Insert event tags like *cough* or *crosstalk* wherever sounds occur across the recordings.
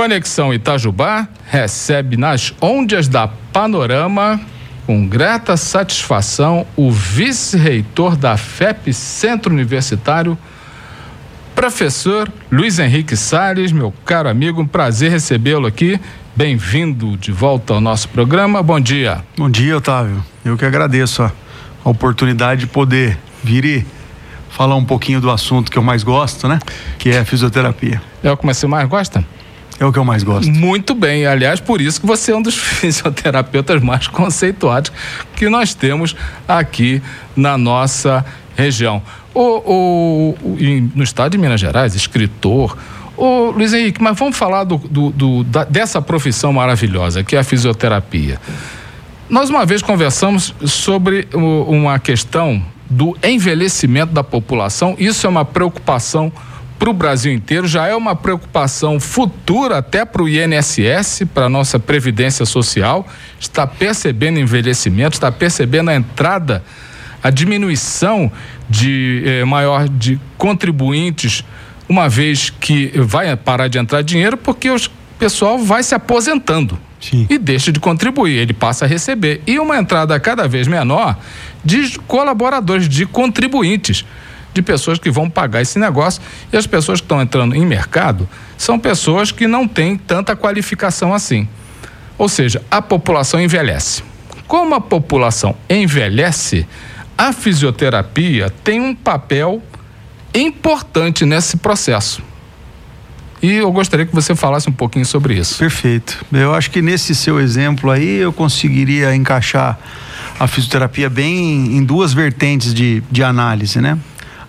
Conexão Itajubá recebe nas ondas da Panorama, com grata satisfação, o vice-reitor da FEP Centro Universitário, professor Luiz Henrique Salles, meu caro amigo, um prazer recebê-lo aqui. Bem-vindo de volta ao nosso programa. Bom dia. Bom dia, Otávio. Eu que agradeço a, a oportunidade de poder vir e falar um pouquinho do assunto que eu mais gosto, né? Que é a fisioterapia. É o que você mais gosta? É o que eu mais gosto. Muito bem. Aliás, por isso que você é um dos *laughs* fisioterapeutas mais conceituados que nós temos aqui na nossa região. O, o, o no estado de Minas Gerais, escritor. Ô, Luiz Henrique, mas vamos falar do, do, do da, dessa profissão maravilhosa que é a fisioterapia. Nós uma vez conversamos sobre uma questão do envelhecimento da população. Isso é uma preocupação para o Brasil inteiro, já é uma preocupação futura até para o INSS, para a nossa Previdência Social. Está percebendo envelhecimento, está percebendo a entrada, a diminuição de eh, maior de contribuintes, uma vez que vai parar de entrar dinheiro, porque o pessoal vai se aposentando. Sim. E deixa de contribuir, ele passa a receber. E uma entrada cada vez menor de colaboradores, de contribuintes de pessoas que vão pagar esse negócio. E as pessoas que estão entrando em mercado são pessoas que não têm tanta qualificação assim. Ou seja, a população envelhece. Como a população envelhece, a fisioterapia tem um papel importante nesse processo. E eu gostaria que você falasse um pouquinho sobre isso. Perfeito. Eu acho que nesse seu exemplo aí eu conseguiria encaixar a fisioterapia bem em duas vertentes de, de análise, né?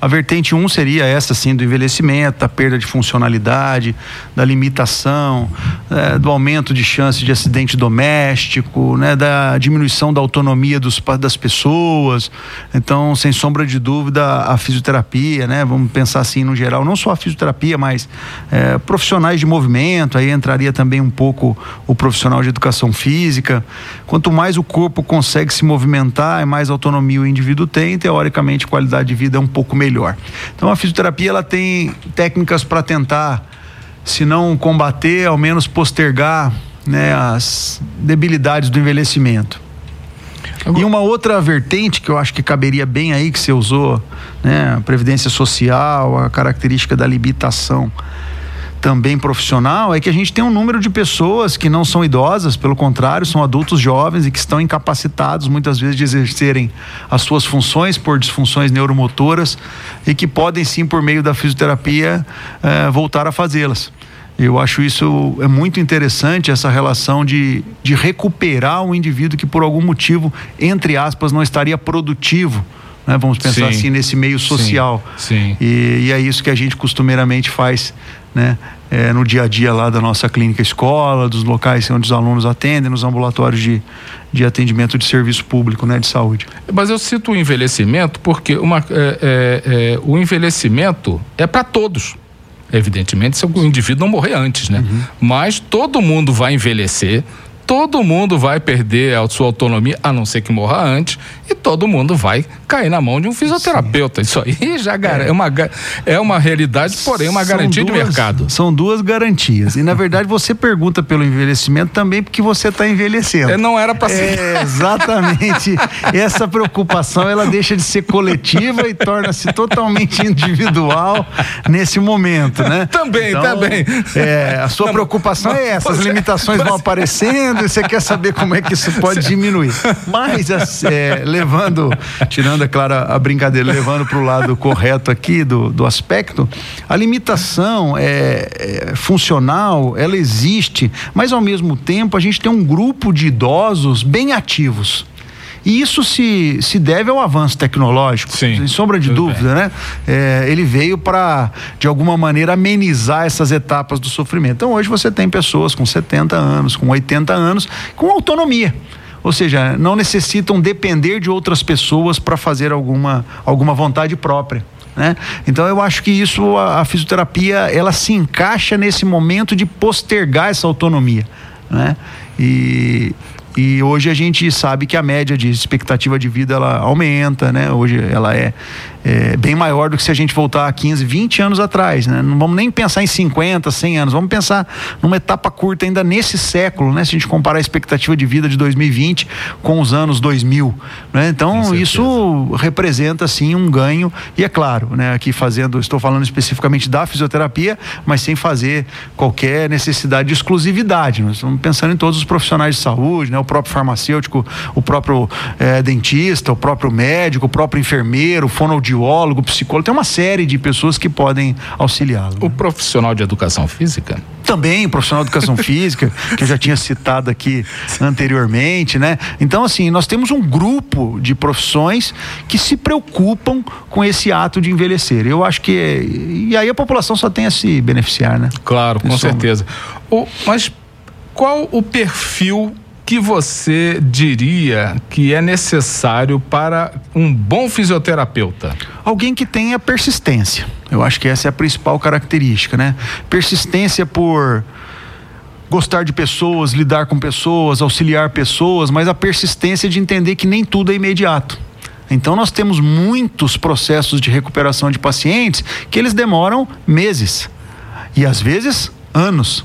A vertente 1 um seria essa, sim, do envelhecimento, da perda de funcionalidade, da limitação, é, do aumento de chance de acidente doméstico, né, da diminuição da autonomia dos, das pessoas. Então, sem sombra de dúvida, a fisioterapia, né, vamos pensar assim no geral, não só a fisioterapia, mas é, profissionais de movimento, aí entraria também um pouco o profissional de educação física. Quanto mais o corpo consegue se movimentar, mais autonomia o indivíduo tem, teoricamente, qualidade de vida é um pouco melhor melhor. Então a fisioterapia ela tem técnicas para tentar, se não combater, ao menos postergar né, as debilidades do envelhecimento. E uma outra vertente que eu acho que caberia bem aí, que você usou, né, a previdência social, a característica da limitação também profissional é que a gente tem um número de pessoas que não são idosas, pelo contrário, são adultos jovens e que estão incapacitados muitas vezes de exercerem as suas funções por disfunções neuromotoras e que podem sim, por meio da fisioterapia, eh, voltar a fazê-las. Eu acho isso é muito interessante, essa relação de, de recuperar um indivíduo que por algum motivo, entre aspas, não estaria produtivo né? Vamos pensar sim, assim nesse meio social. Sim, sim. E, e, é isso que a gente costumeiramente faz, né? É, no dia a dia lá da nossa clínica escola, dos locais onde os alunos atendem, nos ambulatórios de, de atendimento de serviço público, né, de saúde. Mas eu cito o envelhecimento porque uma, é, é, é o envelhecimento é para todos. Evidentemente, se o indivíduo não morrer antes, né? Uhum. Mas todo mundo vai envelhecer, todo mundo vai perder a sua autonomia, a não ser que morra antes, e todo mundo vai cair na mão de um fisioterapeuta. Sim. Isso aí já é. é, uma, é uma realidade, porém uma são garantia duas, de mercado. São duas garantias. E na verdade você pergunta pelo envelhecimento também porque você está envelhecendo. É, não era para ser. É, exatamente. Essa preocupação ela deixa de ser coletiva e torna-se totalmente individual nesse momento, né? Também, então, também. É, a sua preocupação é essa, as limitações vão aparecendo e você quer saber como é que isso pode diminuir. Mas, é, levando, tirando, é claro, a brincadeira, levando para o lado correto aqui do, do aspecto, a limitação é, é, funcional, ela existe, mas ao mesmo tempo a gente tem um grupo de idosos bem ativos. E isso se, se deve ao avanço tecnológico, Sim, sem sombra de dúvida, bem. né? É, ele veio para, de alguma maneira, amenizar essas etapas do sofrimento. Então, hoje você tem pessoas com 70 anos, com 80 anos, com autonomia. Ou seja, não necessitam depender de outras pessoas para fazer alguma, alguma vontade própria. Né? Então eu acho que isso a, a, fisioterapia ela se encaixa nesse momento de postergar essa autonomia, né? E, e hoje a gente sabe que a média de expectativa de vida ela aumenta, né? Hoje ela é, é, bem maior do que se a gente voltar a 15, 20 anos atrás. Né? Não vamos nem pensar em 50, 100 anos, vamos pensar numa etapa curta ainda nesse século, né? se a gente comparar a expectativa de vida de 2020 com os anos 2000. Né? Então, isso representa sim um ganho, e é claro, né? aqui fazendo, estou falando especificamente da fisioterapia, mas sem fazer qualquer necessidade de exclusividade. Nós estamos pensando em todos os profissionais de saúde, né? o próprio farmacêutico, o próprio é, dentista, o próprio médico, o próprio enfermeiro, o fonoaudiólogo, o psicólogo, tem uma série de pessoas que podem auxiliá-lo. O né? profissional de educação física? Também, o profissional de educação *laughs* física, que eu já tinha citado aqui anteriormente, né? Então, assim, nós temos um grupo de profissões que se preocupam com esse ato de envelhecer. Eu acho que. E aí a população só tem a se beneficiar, né? Claro, com certeza. O, mas qual o perfil que você diria que é necessário para um bom fisioterapeuta? Alguém que tenha persistência. Eu acho que essa é a principal característica, né? Persistência por gostar de pessoas, lidar com pessoas, auxiliar pessoas, mas a persistência de entender que nem tudo é imediato. Então nós temos muitos processos de recuperação de pacientes que eles demoram meses e às vezes anos.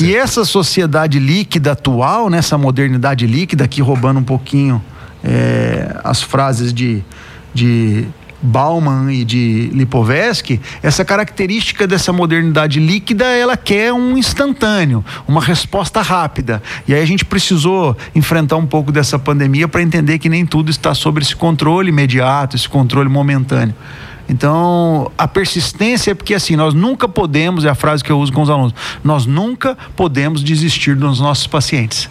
E essa sociedade líquida atual, nessa modernidade líquida, aqui roubando um pouquinho é, as frases de, de Bauman e de Lipovetsky, essa característica dessa modernidade líquida, ela quer um instantâneo, uma resposta rápida. E aí a gente precisou enfrentar um pouco dessa pandemia para entender que nem tudo está sob esse controle imediato, esse controle momentâneo. Então, a persistência é porque assim, nós nunca podemos, é a frase que eu uso com os alunos, nós nunca podemos desistir dos nossos pacientes.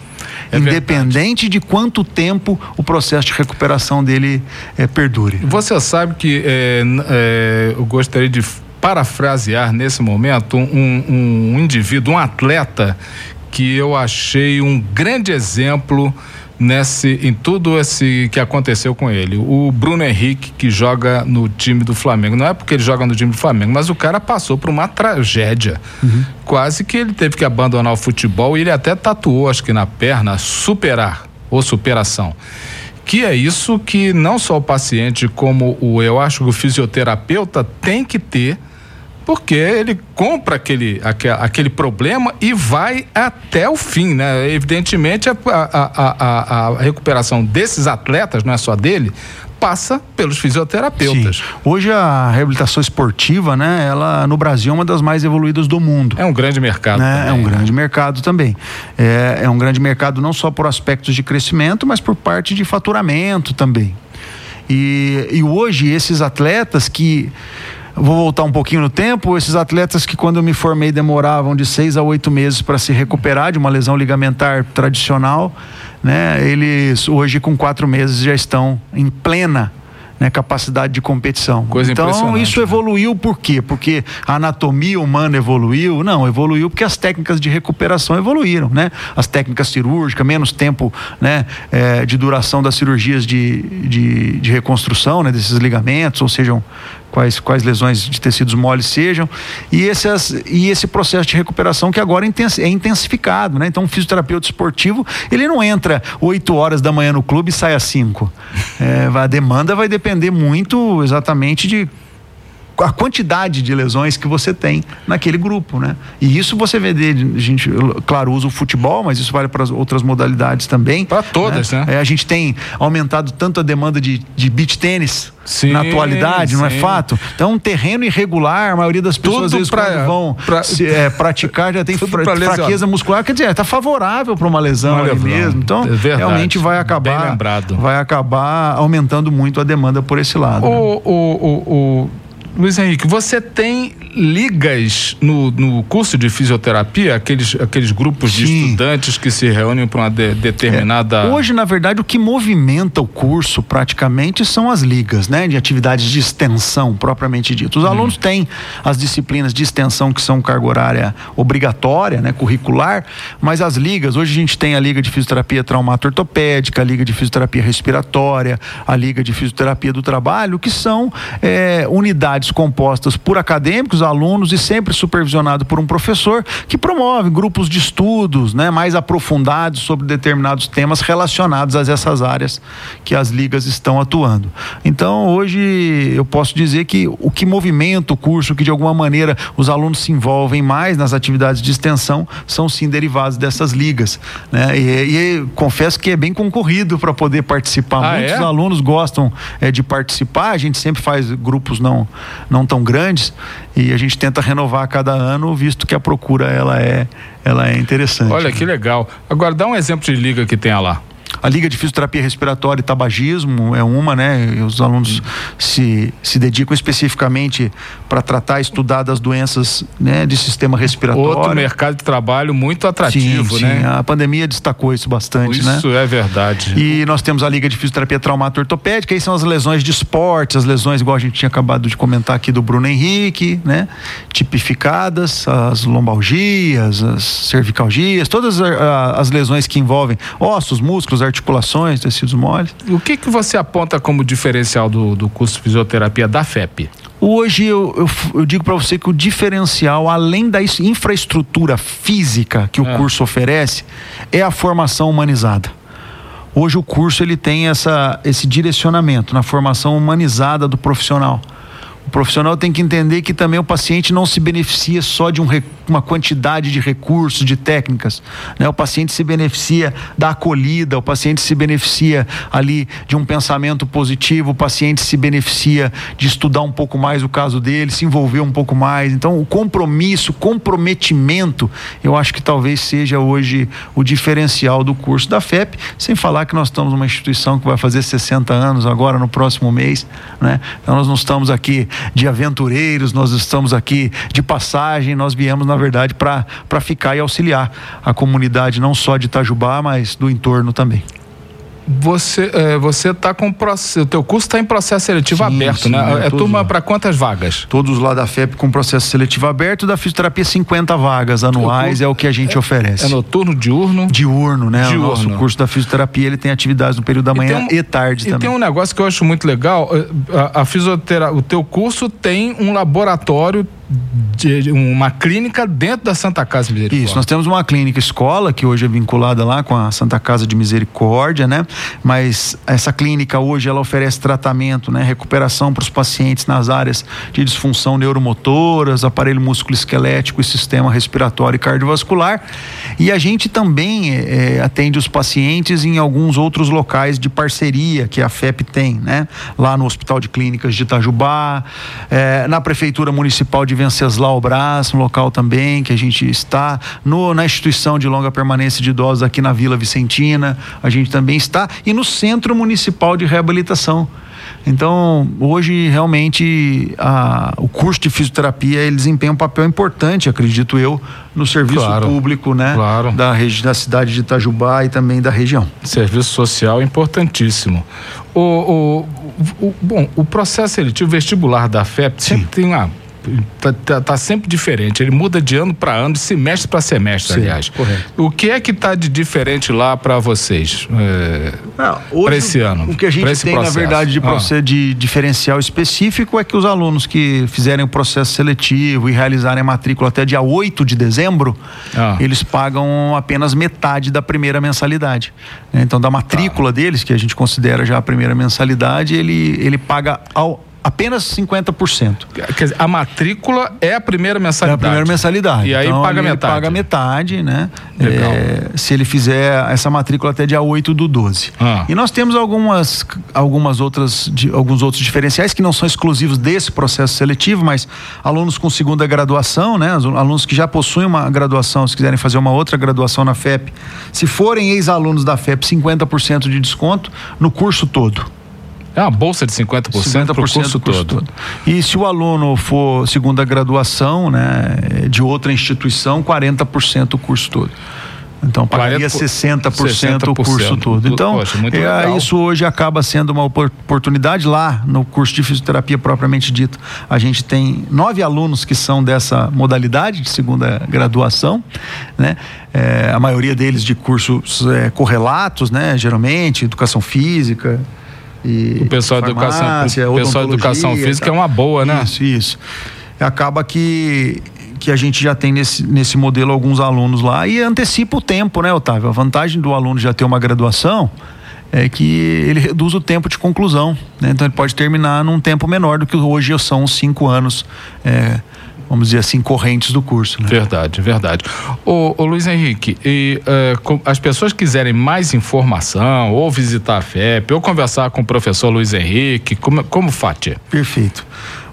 É independente verdade. de quanto tempo o processo de recuperação dele é, perdure. Você sabe que é, é, eu gostaria de parafrasear nesse momento um, um indivíduo, um atleta que eu achei um grande exemplo nesse em tudo esse que aconteceu com ele. O Bruno Henrique que joga no time do Flamengo, não é porque ele joga no time do Flamengo, mas o cara passou por uma tragédia. Uhum. Quase que ele teve que abandonar o futebol e ele até tatuou, acho que na perna, superar ou superação. Que é isso que não só o paciente, como o eu acho que o fisioterapeuta tem que ter porque ele compra aquele, aquele problema e vai até o fim, né? Evidentemente, a, a, a, a recuperação desses atletas, não é só dele, passa pelos fisioterapeutas. Sim. Hoje a reabilitação esportiva, né, ela no Brasil é uma das mais evoluídas do mundo. É um grande mercado. Né? Também, é um né? grande mercado também. É, é um grande mercado não só por aspectos de crescimento, mas por parte de faturamento também. E, e hoje esses atletas que Vou voltar um pouquinho no tempo. Esses atletas que, quando eu me formei, demoravam de seis a oito meses para se recuperar de uma lesão ligamentar tradicional, né? Eles hoje, com quatro meses, já estão em plena né, capacidade de competição. Coisa então isso né? evoluiu por quê? Porque a anatomia humana evoluiu? Não, evoluiu porque as técnicas de recuperação evoluíram, né? As técnicas cirúrgicas, menos tempo, né, é, de duração das cirurgias de, de, de reconstrução, né, desses ligamentos, ou sejam quais, quais lesões de tecidos moles sejam, e, essas, e esse processo de recuperação que agora é intensificado. Né? Então, um fisioterapeuta esportivo, ele não entra 8 horas da manhã no clube e sai às 5. É, a demanda vai depender muito exatamente de a quantidade de lesões que você tem naquele grupo, né? E isso você vê a gente, claro, usa o futebol, mas isso vale para outras modalidades também. Para todas, né? né? É, a gente tem aumentado tanto a demanda de, de beach tênis sim, na atualidade, sim. não é fato? Então, um terreno irregular, a maioria das pessoas às vezes pra, vão pra, se, é, praticar já tem *laughs* fra fraqueza muscular, quer dizer, está favorável para uma lesão ali mesmo. Então, é realmente vai acabar, vai acabar aumentando muito a demanda por esse lado. O, né? o, o, o Luiz Henrique, você tem ligas no, no curso de fisioterapia, aqueles, aqueles grupos Sim. de estudantes que se reúnem para uma de, determinada. É, hoje, na verdade, o que movimenta o curso praticamente são as ligas, né? De atividades de extensão, propriamente dito. Os hum. alunos têm as disciplinas de extensão que são carga horária obrigatória, né? Curricular, mas as ligas, hoje a gente tem a Liga de Fisioterapia Traumato-Ortopédica, a Liga de Fisioterapia Respiratória, a Liga de Fisioterapia do Trabalho, que são é, unidades compostas por acadêmicos, alunos e sempre supervisionado por um professor que promove grupos de estudos, né, mais aprofundados sobre determinados temas relacionados a essas áreas que as ligas estão atuando. Então, hoje eu posso dizer que o que movimenta o curso, que de alguma maneira os alunos se envolvem mais nas atividades de extensão, são sim derivados dessas ligas, né? E, e confesso que é bem concorrido para poder participar. Ah, Muitos é? alunos gostam é, de participar. A gente sempre faz grupos não não tão grandes e a gente tenta renovar a cada ano, visto que a procura ela é ela é interessante. Olha que legal. Agora dá um exemplo de liga que tenha lá. A Liga de Fisioterapia Respiratória e Tabagismo é uma, né? Os alunos se, se dedicam especificamente para tratar e estudar das doenças né, de sistema respiratório. Outro mercado de trabalho muito atrativo, sim, né? Sim. A pandemia destacou isso bastante, isso né? Isso é verdade. E nós temos a Liga de Fisioterapia Traumato Ortopédica, aí são as lesões de esporte, as lesões, igual a gente tinha acabado de comentar aqui do Bruno Henrique, né? Tipificadas, as lombalgias, as cervicalgias, todas as lesões que envolvem ossos, músculos, articulações, tecidos moles. O que, que você aponta como diferencial do, do curso de fisioterapia da FEP? Hoje eu, eu, eu digo para você que o diferencial, além da infraestrutura física que o é. curso oferece, é a formação humanizada. Hoje o curso ele tem essa, esse direcionamento na formação humanizada do profissional. O profissional tem que entender que também o paciente não se beneficia só de um, uma quantidade de recursos, de técnicas. Né? O paciente se beneficia da acolhida, o paciente se beneficia ali de um pensamento positivo, o paciente se beneficia de estudar um pouco mais o caso dele, se envolver um pouco mais. Então, o compromisso, comprometimento, eu acho que talvez seja hoje o diferencial do curso da FEP, sem falar que nós estamos numa instituição que vai fazer 60 anos agora no próximo mês. Né? Então, nós não estamos aqui de aventureiros, nós estamos aqui de passagem, nós viemos, na verdade, para ficar e auxiliar a comunidade, não só de Itajubá, mas do entorno também você é, você está com o teu curso está em processo seletivo sim, aberto, sim, né? É, é turma para quantas vagas? Todos lá da FEP com processo seletivo aberto, da fisioterapia 50 vagas anuais é o que a gente é, oferece. É noturno, diurno? Diurno, né? Diurno. O nosso curso da fisioterapia ele tem atividades no período da manhã e, um, e tarde e também. tem um negócio que eu acho muito legal, eh, a, a fisioterapia, o teu curso tem um laboratório de uma clínica dentro da Santa Casa Misericórdia. Isso, nós temos uma clínica escola que hoje é vinculada lá com a Santa Casa de Misericórdia, né? Mas essa clínica hoje ela oferece tratamento, né? Recuperação para os pacientes nas áreas de disfunção neuromotoras, aparelho músculo esquelético e sistema respiratório e cardiovascular. E a gente também é, atende os pacientes em alguns outros locais de parceria que a FEP tem, né? Lá no Hospital de Clínicas de Itajubá, é, na Prefeitura Municipal de Venceslau Brás, um local também que a gente está, no, na instituição de longa permanência de idosos aqui na Vila Vicentina, a gente também está, e no Centro Municipal de Reabilitação. Então, hoje realmente a, o curso de fisioterapia ele desempenha um papel importante, acredito eu, no serviço claro, público, né? Claro. Da, da cidade de Itajubá e também da região. Serviço social importantíssimo. O, o, o bom, o processo seletivo vestibular da FEP sempre tem uma Tá, tá, tá, sempre diferente. Ele muda de ano para ano, de semestre para semestre, Sim, aliás. Correto. O que é que está de diferente lá para vocês? É, para esse ano? O que a gente tem, processo. na verdade, de, ah. de diferencial específico é que os alunos que fizerem o processo seletivo e realizarem a matrícula até dia 8 de dezembro, ah. eles pagam apenas metade da primeira mensalidade. Então, da matrícula tá. deles, que a gente considera já a primeira mensalidade, ele, ele paga ao apenas 50%. Quer dizer, a matrícula é a primeira mensalidade. É a primeira mensalidade. E aí então, paga metade. paga metade, né? É, se ele fizer essa matrícula até dia 8 do 12. Ah. E nós temos algumas, algumas outras, de, alguns outros diferenciais que não são exclusivos desse processo seletivo, mas alunos com segunda graduação, né? Alunos que já possuem uma graduação, se quiserem fazer uma outra graduação na FEP, se forem ex-alunos da FEP, 50% de desconto no curso todo. É uma bolsa de 50%, 50 para o curso, curso todo. E se o aluno for segunda graduação, né, de outra instituição, 40% o curso todo. Então pagaria 60%, 60% o curso todo. Então, Poxa, é, isso hoje acaba sendo uma oportunidade lá no curso de fisioterapia propriamente dito. A gente tem nove alunos que são dessa modalidade de segunda graduação, né? É, a maioria deles de cursos é, correlatos, né? Geralmente educação física, e o pessoal da educação, o pessoal da educação física é uma boa, né? Isso, isso. Acaba que que a gente já tem nesse, nesse modelo alguns alunos lá e antecipa o tempo, né, Otávio? A vantagem do aluno já ter uma graduação é que ele reduz o tempo de conclusão, né? Então ele pode terminar num tempo menor do que hoje são os cinco anos. É, vamos dizer assim, correntes do curso. Né? Verdade, verdade. O, o Luiz Henrique, e uh, as pessoas quiserem mais informação, ou visitar a FEP, ou conversar com o professor Luiz Henrique, como, como fate? Perfeito.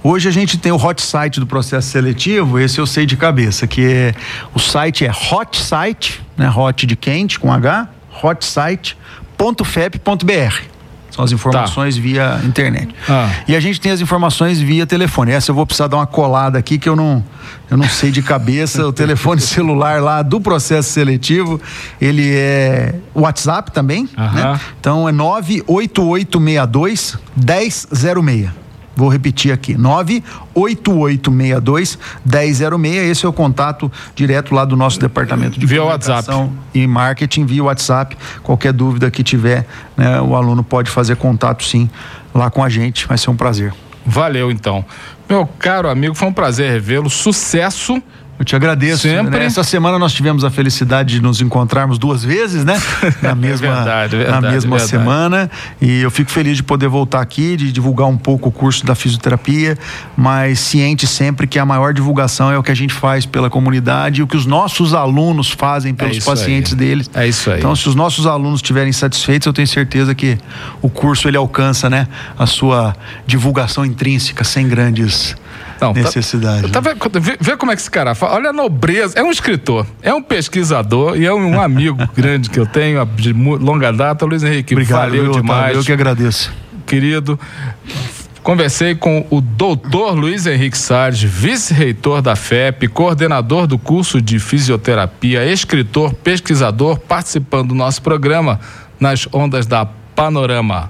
Hoje a gente tem o hot site do processo seletivo, esse eu sei de cabeça, que é o site é hot site, né, hot de quente com H, hotsite.fep.br. São as informações tá. via internet. Ah. E a gente tem as informações via telefone. Essa eu vou precisar dar uma colada aqui que eu não, eu não sei de cabeça. o telefone *laughs* celular lá do processo seletivo, ele é WhatsApp também, uh -huh. né? Então é 98862 1006. Vou repetir aqui: 98862 1006. Esse é o contato direto lá do nosso departamento de via WhatsApp e marketing via WhatsApp. Qualquer dúvida que tiver, né, o aluno pode fazer contato sim lá com a gente. Vai ser um prazer. Valeu então. Meu caro amigo, foi um prazer revê-lo. Sucesso eu te agradeço. Sempre. Né? Essa semana nós tivemos a felicidade de nos encontrarmos duas vezes, né? *laughs* Na mesma, é verdade, verdade, na mesma verdade. semana. E eu fico feliz de poder voltar aqui, de divulgar um pouco o curso da fisioterapia, mas ciente sempre que a maior divulgação é o que a gente faz pela comunidade e o que os nossos alunos fazem pelos é pacientes aí. deles. É isso aí. Então, se os nossos alunos estiverem satisfeitos, eu tenho certeza que o curso ele alcança, né, a sua divulgação intrínseca sem grandes não, tá- necessidade. Tá, tá, vê, vê, como é que esse cara fala. Olha a nobreza. É um escritor, é um pesquisador e é um amigo *laughs* grande que eu tenho de longa data, Luiz Henrique. Obrigado, valeu eu, demais. Eu que agradeço. Querido. Conversei com o doutor Luiz Henrique Salles, vice-reitor da FEP, coordenador do curso de fisioterapia, escritor, pesquisador, participando do nosso programa nas ondas da Panorama.